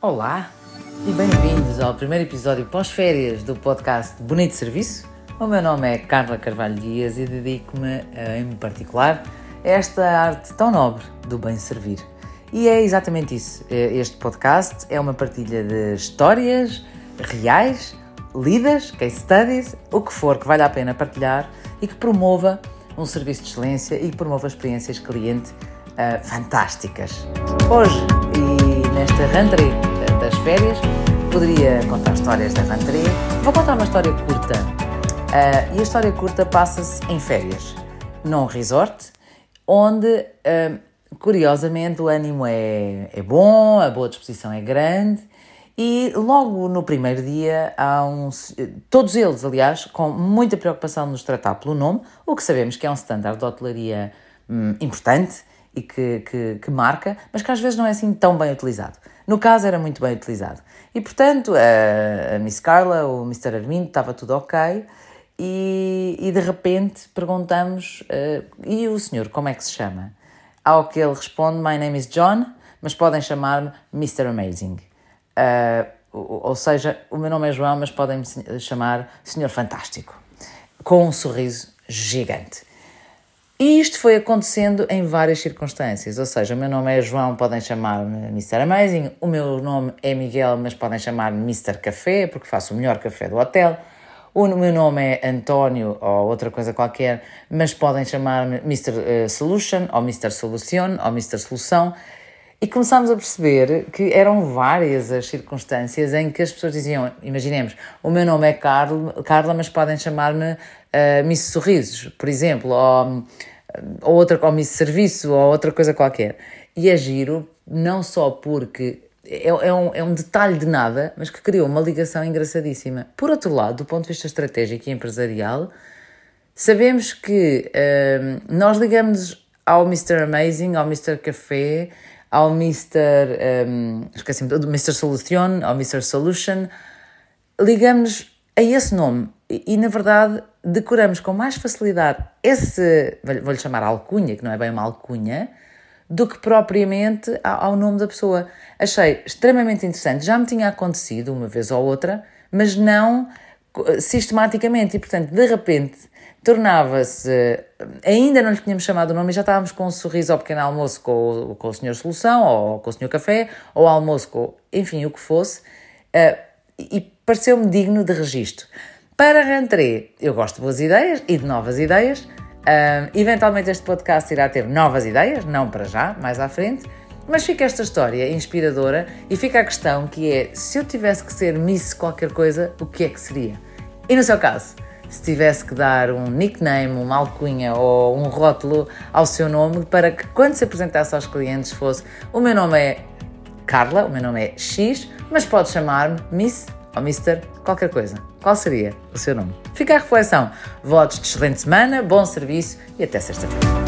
Olá e bem-vindos ao primeiro episódio pós-férias do podcast Bonito Serviço. O meu nome é Carla Carvalho Dias e dedico-me, eh, em particular, a esta arte tão nobre do bem servir. E é exatamente isso. Eh, este podcast é uma partilha de histórias reais, lidas, case studies, o que for que vale a pena partilhar e que promova um serviço de excelência e que promova experiências cliente uh, fantásticas. Hoje e nesta rentrée das férias, poderia contar histórias da rentrée. Vou contar uma história curta. Uh, e a história curta passa-se em férias, num resort, onde, uh, curiosamente, o ânimo é, é bom, a boa disposição é grande e logo no primeiro dia, há um, todos eles, aliás, com muita preocupação nos tratar pelo nome, o que sabemos que é um standard de hotelaria hum, importante e que, que, que, marca, mas que às vezes não é assim tão bem utilizado. No caso, era muito bem utilizado. E portanto, a, a Miss Carla, o Mr. Armindo, estava tudo ok. E, e de repente perguntamos: uh, e o senhor, como é que se chama? Ao que ele responde: My name is John, mas podem chamar-me Mr. Amazing. Uh, ou seja, o meu nome é João, mas podem me chamar Senhor Fantástico, com um sorriso gigante. E isto foi acontecendo em várias circunstâncias, ou seja, o meu nome é João, podem chamar-me Mr. Amazing, o meu nome é Miguel, mas podem chamar-me Mr. Café, porque faço o melhor café do hotel. O meu nome é António ou outra coisa qualquer, mas podem chamar-me Mr. Eh, Solution ou Mr. Solution ou Mr. Solução. E começámos a perceber que eram várias as circunstâncias em que as pessoas diziam: imaginemos, o meu nome é Carla, mas podem chamar-me uh, Miss Sorrisos, por exemplo, ou, ou, outra, ou Miss Serviço, ou outra coisa qualquer. E é giro, não só porque é, é, um, é um detalhe de nada, mas que criou uma ligação engraçadíssima. Por outro lado, do ponto de vista estratégico e empresarial, sabemos que uh, nós ligamos ao Mr. Amazing, ao Mr. Café, ao Mr. Um, esqueci-me do Mr. Solution, ao Mr. Solution, ligamos a esse nome e, e, na verdade decoramos com mais facilidade esse, vou-lhe chamar alcunha, que não é bem uma alcunha, do que propriamente ao nome da pessoa. Achei extremamente interessante, já me tinha acontecido uma vez ou outra, mas não sistematicamente e portanto de repente tornava-se. Ainda não lhe tínhamos chamado o nome e já estávamos com um sorriso ao pequeno almoço com, com o Senhor Solução, ou com o Senhor Café, ou almoço com. enfim, o que fosse, uh, e pareceu-me digno de registro. Para Rentré, eu gosto de boas ideias e de novas ideias. Eventualmente este podcast irá ter novas ideias, não para já, mais à frente, mas fica esta história inspiradora e fica a questão que é, se eu tivesse que ser Miss qualquer coisa, o que é que seria? E no seu caso? se tivesse que dar um nickname, uma alcunha ou um rótulo ao seu nome para que quando se apresentasse aos clientes fosse o meu nome é Carla, o meu nome é X, mas pode chamar-me Miss ou Mr. qualquer coisa. Qual seria o seu nome? Fica a reflexão. Votos de excelente semana, bom serviço e até sexta-feira.